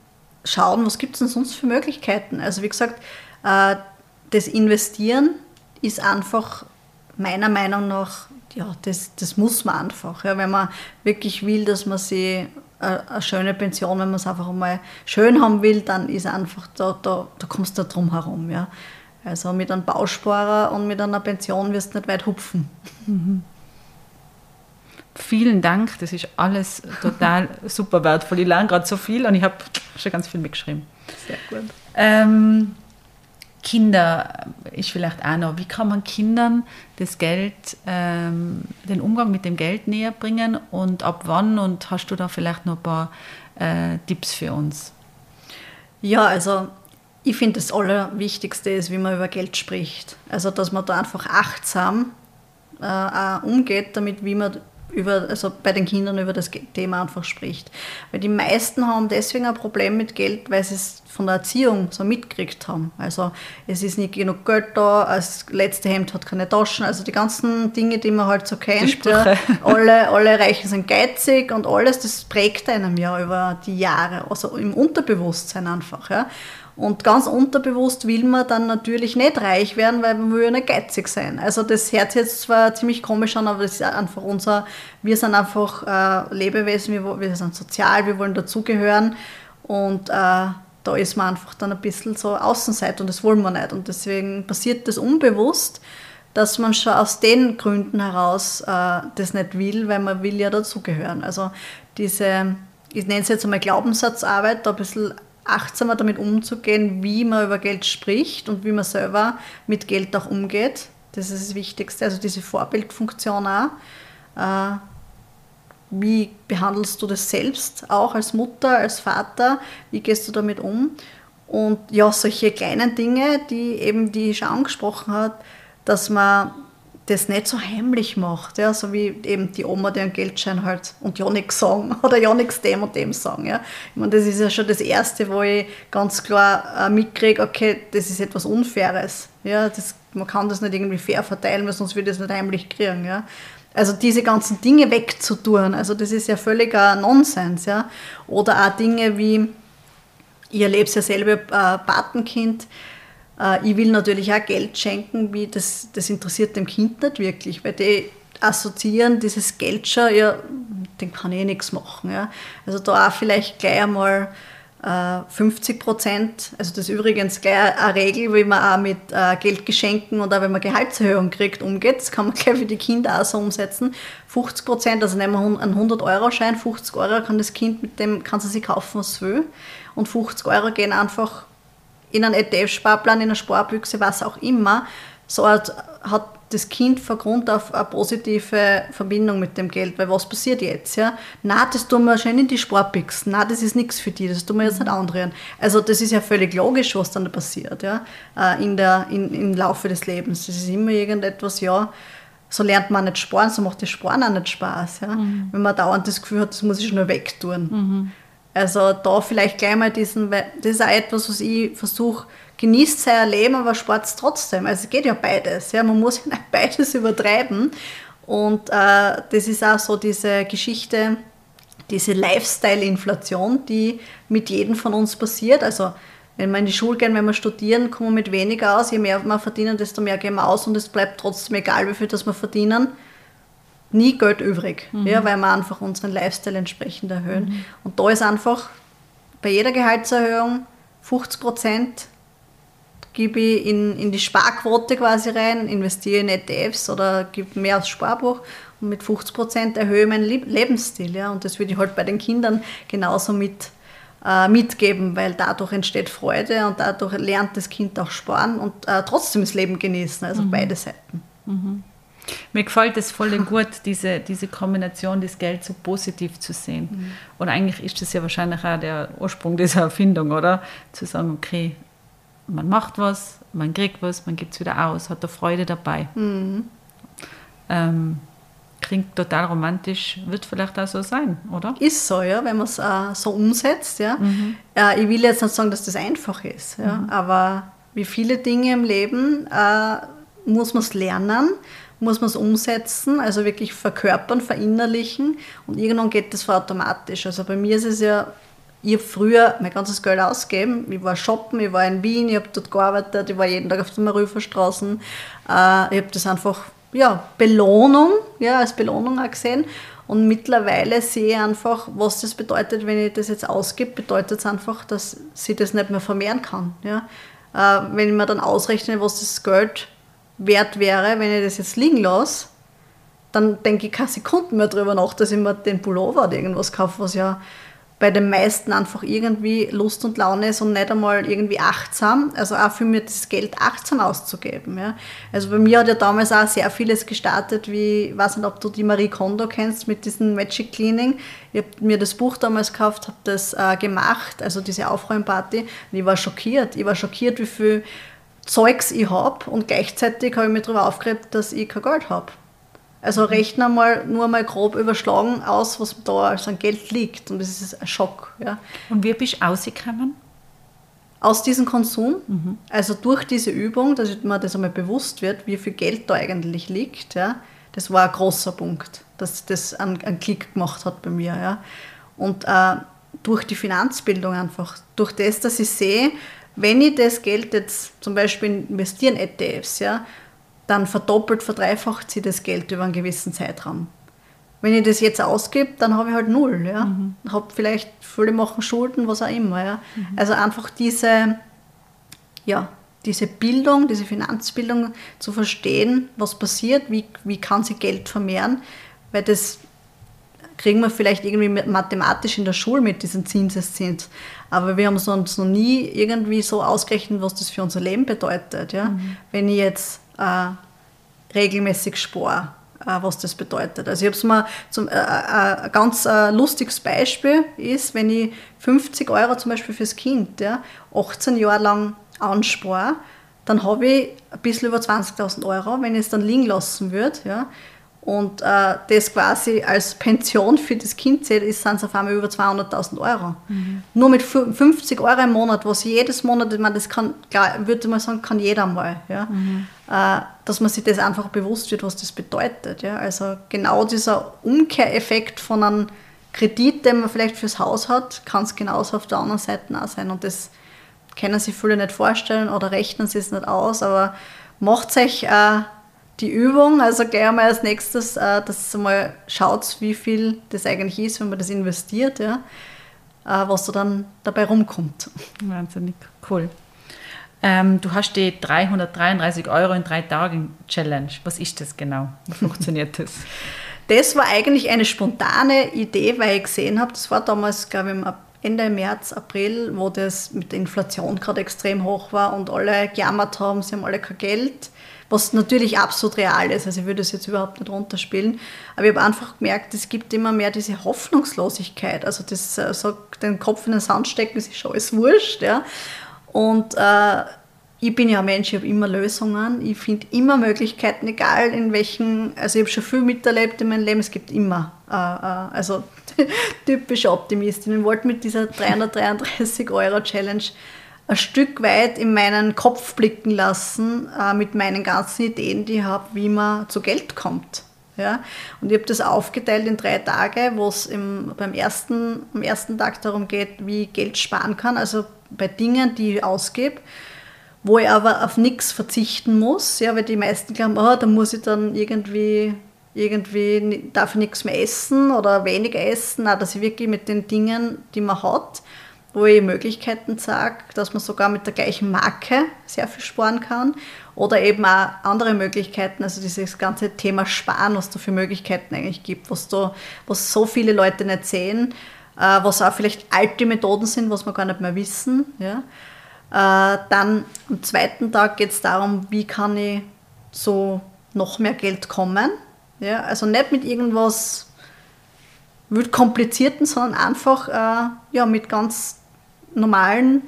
schauen, was gibt es denn sonst für Möglichkeiten. Also wie gesagt, äh, das Investieren ist einfach meiner Meinung nach, ja, das, das muss man einfach. Ja, wenn man wirklich will, dass man sie äh, eine schöne Pension, wenn man es einfach mal schön haben will, dann ist einfach, da, da, da kommst du drum herum. Ja. Also mit einem Bausparer und mit einer Pension wirst du nicht weit hupfen. Mhm. Vielen Dank, das ist alles total super wertvoll. Ich lerne gerade so viel und ich habe schon ganz viel mitgeschrieben. Sehr gut. Ähm, Kinder ist vielleicht auch noch, wie kann man Kindern das Geld, ähm, den Umgang mit dem Geld näher bringen und ab wann und hast du da vielleicht noch ein paar äh, Tipps für uns? Ja, also ich finde, das Allerwichtigste ist, wie man über Geld spricht. Also, dass man da einfach achtsam äh, umgeht, damit, wie man über, also bei den Kindern über das Thema einfach spricht. Weil die meisten haben deswegen ein Problem mit Geld, weil sie es von der Erziehung so mitgekriegt haben. Also es ist nicht genug Geld da, das letzte Hemd hat keine Taschen, also die ganzen Dinge, die man halt so kennt. Ja, alle, alle Reichen sind geizig und alles, das prägt einem ja über die Jahre, also im Unterbewusstsein einfach. Ja. Und ganz unterbewusst will man dann natürlich nicht reich werden, weil man will ja nicht geizig sein. Also das hört jetzt zwar ziemlich komisch an, aber das ist einfach unser, wir sind einfach äh, Lebewesen, wir, wir sind sozial, wir wollen dazugehören und äh, da ist man einfach dann ein bisschen so Außenseiter und das wollen wir nicht. Und deswegen passiert das unbewusst, dass man schon aus den Gründen heraus äh, das nicht will, weil man will ja dazugehören. Also diese, ich nenne es jetzt einmal Glaubenssatzarbeit, da ein bisschen achtsamer damit umzugehen, wie man über Geld spricht und wie man selber mit Geld auch umgeht. Das ist das Wichtigste, also diese Vorbildfunktion auch. Äh, wie behandelst du das selbst, auch als Mutter, als Vater? Wie gehst du damit um? Und ja, solche kleinen Dinge, die eben, die ich schon angesprochen habe, dass man das nicht so heimlich macht, ja, so wie eben die Oma, die einen Geldschein halt und ja nichts sagen oder ja nichts dem und dem sagen. Ja. Ich meine, das ist ja schon das Erste, wo ich ganz klar äh, mitkriege, okay, das ist etwas Unfaires. Ja, das, man kann das nicht irgendwie fair verteilen, weil sonst würde ich das nicht heimlich kriegen. Ja. Also diese ganzen Dinge wegzutun, also das ist ja völliger Nonsens. Ja. Oder auch Dinge wie, ich erlebe es ja selber, äh, Patenkind, ich will natürlich auch Geld schenken, wie das, das interessiert dem Kind nicht wirklich, weil die assoziieren dieses Geld schon, ja, den kann ich eh nichts machen. Ja. Also da auch vielleicht gleich einmal 50 äh, Prozent, also das ist übrigens gleich eine Regel, wie man auch mit äh, Geldgeschenken oder wenn man Gehaltserhöhung kriegt, umgeht. Das kann man gleich für die Kinder auch so umsetzen. 50 Prozent, also nehmen wir einen 100-Euro-Schein, 50 Euro kann das Kind mit dem, kann sie sich kaufen, was es will. Und 50 Euro gehen einfach in einen ETF-Sparplan, in eine Sparbüchse, was auch immer, so hat, hat das Kind von Grund auf eine positive Verbindung mit dem Geld. Weil was passiert jetzt? Ja? Na, das tun wir schön in die Sparbüchsen. Na, das ist nichts für die, das tun wir jetzt nicht anderen. Also das ist ja völlig logisch, was dann passiert ja? Äh, in der, in, im Laufe des Lebens. Das ist immer irgendetwas, ja, so lernt man nicht sparen, so macht das Sparen auch nicht Spaß. Ja? Mhm. Wenn man dauernd das Gefühl hat, das muss ich schnell wegtun. Mhm. Also da vielleicht gleich mal diesen, weil das ist auch etwas, was ich versuche, genießt sein Leben, aber Sport trotzdem. Also es geht ja beides. Ja? Man muss ja nicht beides übertreiben. Und äh, das ist auch so diese Geschichte, diese Lifestyle-Inflation, die mit jedem von uns passiert. Also wenn wir in die Schule gehen, wenn wir studieren, kommen wir mit weniger aus. Je mehr wir verdienen, desto mehr gehen wir aus und es bleibt trotzdem egal, wie viel das wir verdienen nie Geld übrig, mhm. ja, weil wir einfach unseren Lifestyle entsprechend erhöhen. Mhm. Und da ist einfach bei jeder Gehaltserhöhung 50 Prozent gebe ich in, in die Sparquote quasi rein, investiere in ETFs oder gebe mehr aufs Sparbuch und mit 50 Prozent erhöhe ich meinen Lebensstil. Ja, und das würde ich halt bei den Kindern genauso mit, äh, mitgeben, weil dadurch entsteht Freude und dadurch lernt das Kind auch sparen und äh, trotzdem das Leben genießen, also mhm. beide Seiten. Mhm. Mir gefällt es voll gut, diese, diese Kombination, das Geld so positiv zu sehen. Mhm. Und eigentlich ist das ja wahrscheinlich auch der Ursprung dieser Erfindung, oder? Zu sagen, okay, man macht was, man kriegt was, man gibt es wieder aus, hat da Freude dabei. Mhm. Ähm, klingt total romantisch, wird vielleicht auch so sein, oder? Ist so, ja, wenn man es äh, so umsetzt. Ja. Mhm. Äh, ich will jetzt nicht sagen, dass das einfach ist, ja, mhm. aber wie viele Dinge im Leben äh, muss man es lernen muss man es umsetzen, also wirklich verkörpern, verinnerlichen und irgendwann geht das automatisch. Also bei mir ist es ja, ich habe früher mein ganzes Geld ausgegeben, ich war shoppen, ich war in Wien, ich habe dort gearbeitet, ich war jeden Tag auf den Marüferstraßen, äh, ich habe das einfach, ja, Belohnung, ja, als Belohnung auch gesehen und mittlerweile sehe ich einfach, was das bedeutet, wenn ich das jetzt ausgebe, bedeutet es einfach, dass sie das nicht mehr vermehren kann. Ja? Äh, wenn ich mir dann ausrechne, was das Geld wert wäre, wenn ich das jetzt liegen lasse, dann denke ich keine Sekunden mehr darüber nach, dass ich mir den Pullover oder irgendwas kaufe, was ja bei den meisten einfach irgendwie Lust und Laune ist und nicht einmal irgendwie achtsam. Also auch für mich das Geld achtsam auszugeben. Ja. Also bei mir hat ja damals auch sehr vieles gestartet, wie, ich weiß nicht, ob du die Marie Kondo kennst mit diesem Magic Cleaning. Ich habe mir das Buch damals gekauft, habe das äh, gemacht, also diese Aufräumparty. Und ich war schockiert. Ich war schockiert, wie viel Zeugs ich habe und gleichzeitig habe ich mich darüber aufgeregt, dass ich kein Geld habe. Also rechne mal nur mal grob überschlagen aus, was da als an Geld liegt und das ist ein Schock. Ja. Und wie bist du rausgekommen? Aus diesem Konsum, mhm. also durch diese Übung, dass mir das einmal bewusst wird, wie viel Geld da eigentlich liegt, ja, das war ein großer Punkt, dass das einen, einen Klick gemacht hat bei mir. Ja. Und äh, durch die Finanzbildung einfach, durch das, dass ich sehe, Wenn ich das Geld jetzt zum Beispiel investiere in ETFs, ja, dann verdoppelt, verdreifacht sie das Geld über einen gewissen Zeitraum. Wenn ich das jetzt ausgebe, dann habe ich halt null. Ja? Mhm. Habe vielleicht, viele machen Schulden, was auch immer. Ja? Mhm. Also einfach diese, ja, diese Bildung, diese Finanzbildung zu verstehen, was passiert, wie, wie kann sie Geld vermehren, weil das kriegen wir vielleicht irgendwie mathematisch in der Schule mit diesen Zinseszins. Aber wir haben es uns noch nie irgendwie so ausgerechnet, was das für unser Leben bedeutet. Ja? Mhm. Wenn ich jetzt äh, regelmäßig spare, äh, was das bedeutet. Also ich habe es mal zum, äh, äh, ein ganz äh, lustiges Beispiel ist, wenn ich 50 Euro zum Beispiel fürs Kind ja, 18 Jahre lang anspare, dann habe ich ein bisschen über 20.000 Euro, wenn ich es dann liegen lassen würde. Ja, und äh, das quasi als Pension für das Kind zählt, ist, sind es auf einmal über 200.000 Euro. Mhm. Nur mit 50 Euro im Monat, was jedes Monat, ich meine, das kann, klar, würde man sagen, kann jeder mal. Ja? Mhm. Äh, dass man sich das einfach bewusst wird, was das bedeutet. Ja? Also genau dieser Umkehreffekt von einem Kredit, den man vielleicht fürs Haus hat, kann es genauso auf der anderen Seite auch sein. Und das können sich viele nicht vorstellen oder rechnen sie es nicht aus, aber macht euch äh, die Übung, also gleich einmal als nächstes, äh, dass ihr mal schaut, wie viel das eigentlich ist, wenn man das investiert, ja, äh, was da dann dabei rumkommt. Wahnsinnig cool. Ähm, du hast die 333 Euro in drei Tagen Challenge. Was ist das genau? Wie funktioniert das? das war eigentlich eine spontane Idee, weil ich gesehen habe, das war damals, glaube ich, Ende März, April, wo das mit der Inflation gerade extrem hoch war und alle gejammert haben, sie haben alle kein Geld was natürlich absolut real ist. Also ich würde das jetzt überhaupt nicht runterspielen. Aber ich habe einfach gemerkt, es gibt immer mehr diese Hoffnungslosigkeit. Also das äh, so den Kopf in den Sand stecken, ist schon alles wurscht. Ja. Und äh, ich bin ja ein Mensch, ich habe immer Lösungen, ich finde immer Möglichkeiten, egal in welchen, also ich habe schon viel miterlebt in meinem Leben, es gibt immer, äh, äh, also typische Optimistin. Ich wollte mit dieser 333 Euro Challenge ein Stück weit in meinen Kopf blicken lassen äh, mit meinen ganzen Ideen, die ich habe, wie man zu Geld kommt. Ja? Und ich habe das aufgeteilt in drei Tage, wo es beim ersten, am ersten Tag darum geht, wie ich Geld sparen kann, also bei Dingen, die ich ausgebe, wo ich aber auf nichts verzichten muss, ja, weil die meisten glauben, oh, da muss ich dann irgendwie irgendwie darf ich nichts mehr essen oder weniger essen, Nein, dass ich wirklich mit den Dingen, die man hat, wo ich Möglichkeiten sage, dass man sogar mit der gleichen Marke sehr viel sparen kann. Oder eben auch andere Möglichkeiten, also dieses ganze Thema Sparen, was da für Möglichkeiten eigentlich gibt, was, da, was so viele Leute nicht sehen, äh, was auch vielleicht alte Methoden sind, was wir gar nicht mehr wissen. Ja. Äh, dann am zweiten Tag geht es darum, wie kann ich so noch mehr Geld kommen. Ja. Also nicht mit irgendwas komplizierten, sondern einfach äh, ja, mit ganz normalen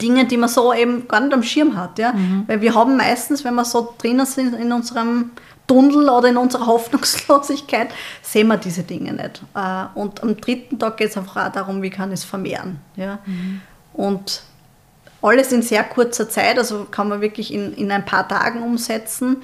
Dingen, die man so eben gar nicht am Schirm hat. Ja? Mhm. Weil wir haben meistens, wenn wir so drinnen sind in unserem Tunnel oder in unserer Hoffnungslosigkeit, sehen wir diese Dinge nicht. Äh, und am dritten Tag geht es einfach auch darum, wie kann ich es vermehren. Ja? Mhm. Und alles in sehr kurzer Zeit, also kann man wirklich in, in ein paar Tagen umsetzen.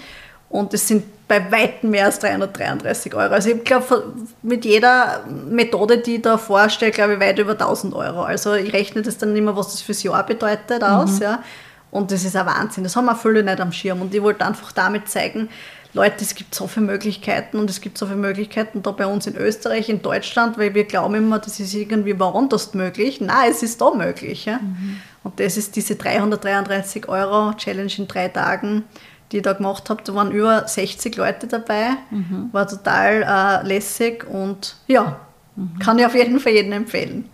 Und es sind bei weitem mehr als 333 Euro. Also ich glaube, mit jeder Methode, die ich da vorstelle, glaube ich, weit über 1000 Euro. Also ich rechne das dann immer, was das fürs Jahr bedeutet, aus. Mhm. Ja. Und das ist ein Wahnsinn. Das haben auch viele nicht am Schirm. Und ich wollte einfach damit zeigen, Leute, es gibt so viele Möglichkeiten und es gibt so viele Möglichkeiten da bei uns in Österreich, in Deutschland, weil wir glauben immer, das ist irgendwie woanders möglich. Nein, es ist da möglich. Ja? Mhm. Und das ist diese 333 Euro Challenge in drei Tagen die ich da gemacht habe. Da waren über 60 Leute dabei. Mhm. War total äh, lässig und ja, mhm. kann ich auf jeden Fall jedem empfehlen.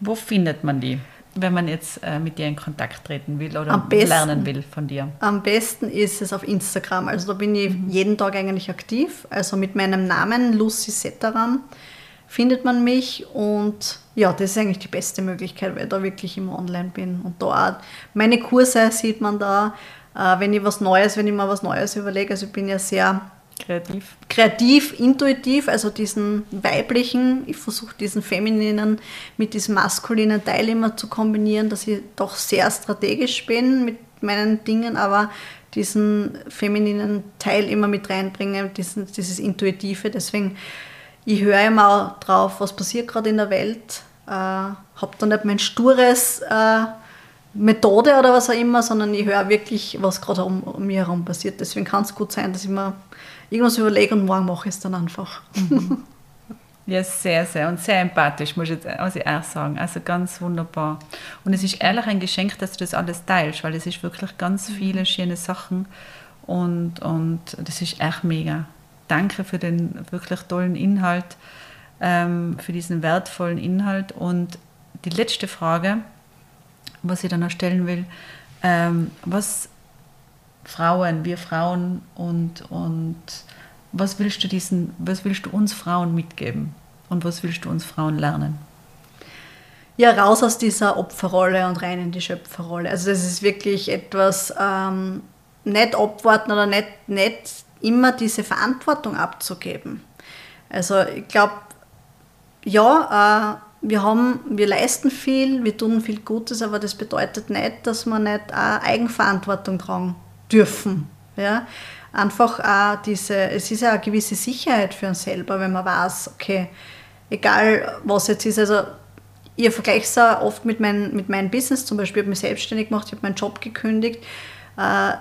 Wo findet man die? wenn man jetzt äh, mit dir in Kontakt treten will oder besten, lernen will von dir? Am besten ist es auf Instagram. Also da bin ich mhm. jeden Tag eigentlich aktiv. Also mit meinem Namen Lucy Setaram findet man mich und ja, das ist eigentlich die beste Möglichkeit, weil ich da wirklich immer online bin. Und da meine Kurse sieht man da, äh, wenn ich was Neues, wenn ich mir was Neues überlege. Also ich bin ja sehr kreativ, kreativ intuitiv, also diesen weiblichen, ich versuche diesen femininen mit diesem maskulinen Teil immer zu kombinieren, dass ich doch sehr strategisch bin mit meinen Dingen, aber diesen femininen Teil immer mit reinbringe, diesen, dieses Intuitive. Deswegen, ich höre immer drauf, was passiert gerade in der Welt, äh, habe da nicht mein stures äh, Methode oder was auch immer, sondern ich höre wirklich, was gerade um, um mir herum passiert. Deswegen kann es gut sein, dass ich mir irgendwas überlege und morgen mache ich es dann einfach. Ja, sehr, sehr und sehr empathisch, muss ich jetzt muss ich auch sagen. Also ganz wunderbar. Und es ist ehrlich ein Geschenk, dass du das alles teilst, weil es ist wirklich ganz mhm. viele schöne Sachen und, und das ist echt mega. Danke für den wirklich tollen Inhalt, ähm, für diesen wertvollen Inhalt. Und die letzte Frage, was ich dann noch stellen will, ähm, was Frauen, wir Frauen und, und was willst du diesen, was willst du uns Frauen mitgeben und was willst du uns Frauen lernen? Ja, raus aus dieser Opferrolle und rein in die Schöpferrolle. Also das ist wirklich etwas, ähm, nicht abwarten oder nicht, nicht immer diese Verantwortung abzugeben. Also ich glaube, ja, äh, wir, haben, wir leisten viel, wir tun viel Gutes, aber das bedeutet nicht, dass wir nicht auch Eigenverantwortung tragen dürfen. Ja? einfach auch diese, es ist ja eine gewisse Sicherheit für uns selber, wenn man weiß, okay, egal was jetzt ist, also ich vergleiche es auch oft mit, mein, mit meinem Business, zum Beispiel, ich habe mich selbstständig gemacht, ich habe meinen Job gekündigt, äh,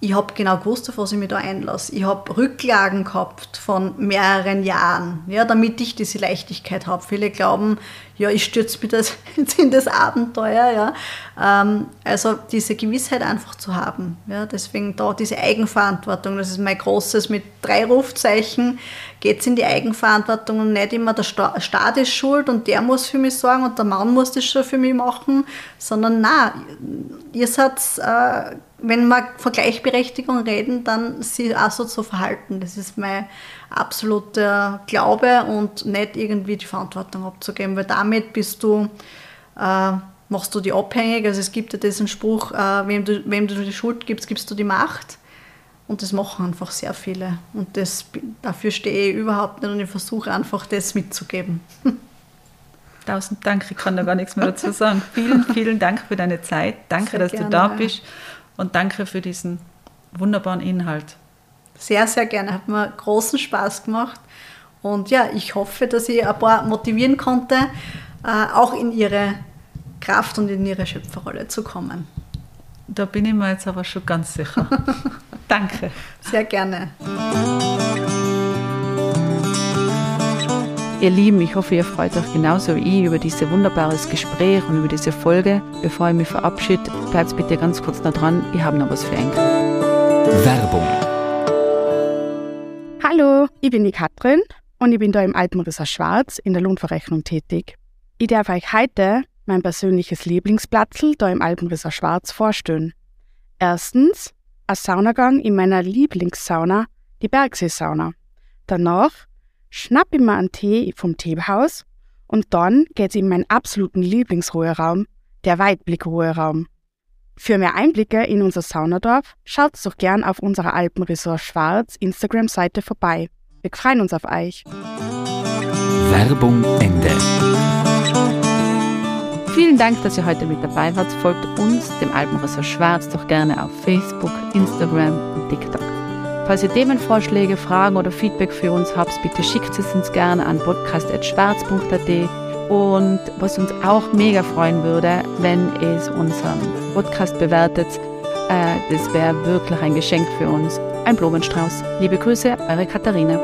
ich habe genau gewusst, auf was ich mich da einlasse. Ich habe Rücklagen gehabt von mehreren Jahren, ja, damit ich diese Leichtigkeit habe. Viele glauben, ja, ich stürze mich das jetzt in das Abenteuer. Ja. Ähm, also diese Gewissheit einfach zu haben. Ja. Deswegen da diese Eigenverantwortung, das ist mein großes mit drei Rufzeichen, geht es in die Eigenverantwortung und nicht immer der Staat ist schuld und der muss für mich sorgen und der Mann muss das schon für mich machen, sondern na, ihr seid äh, wenn wir von Gleichberechtigung reden, dann sie auch so zu verhalten. Das ist mein absoluter Glaube und nicht irgendwie die Verantwortung abzugeben, weil damit bist du, äh, machst du die abhängig. Also es gibt ja diesen Spruch, äh, wem, du, wem du die Schuld gibst, gibst du die Macht. Und das machen einfach sehr viele. Und das, dafür stehe ich überhaupt nicht und ich versuche einfach das mitzugeben. Tausend Dank, ich kann da gar nichts mehr dazu sagen. vielen, vielen Dank für deine Zeit. Danke, sehr dass gerne. du da bist und danke für diesen wunderbaren Inhalt. Sehr, sehr gerne. Hat mir großen Spaß gemacht. Und ja, ich hoffe, dass ich ein paar motivieren konnte, äh, auch in ihre Kraft und in ihre Schöpferrolle zu kommen. Da bin ich mir jetzt aber schon ganz sicher. Danke. Sehr gerne. Ihr Lieben, ich hoffe, ihr freut euch genauso wie ich über dieses wunderbares Gespräch und über diese Folge. Bevor ich mich verabschiede, bleibt bitte ganz kurz da dran. Ich habe noch was für euch. Werbung. Hallo, ich bin die Katrin und ich bin da im Alpenrisser Schwarz in der Lohnverrechnung tätig. Ich darf euch heute mein persönliches Lieblingsplatzl da im Alpenrisser Schwarz vorstellen. Erstens ein Saunagang in meiner Lieblingssauna, die Bergseesauna. Danach schnapp ich mir einen Tee vom Teehaus und dann geht's in meinen absoluten Lieblingsruheraum, der Weitblickruheraum. Für mehr Einblicke in unser Saunadorf schaut doch gern auf unserer Alpenresort Schwarz Instagram-Seite vorbei. Wir freuen uns auf euch. Werbung Ende. Vielen Dank, dass ihr heute mit dabei wart. Folgt uns, dem Alpenresort Schwarz, doch gerne auf Facebook, Instagram und TikTok. Falls ihr Themenvorschläge, Fragen oder Feedback für uns habt, bitte schickt es uns gerne an podcast.schwarz.at. Und was uns auch mega freuen würde, wenn es unseren Podcast bewertet, äh, das wäre wirklich ein Geschenk für uns. Ein Blumenstrauß. Liebe Grüße, eure Katharina.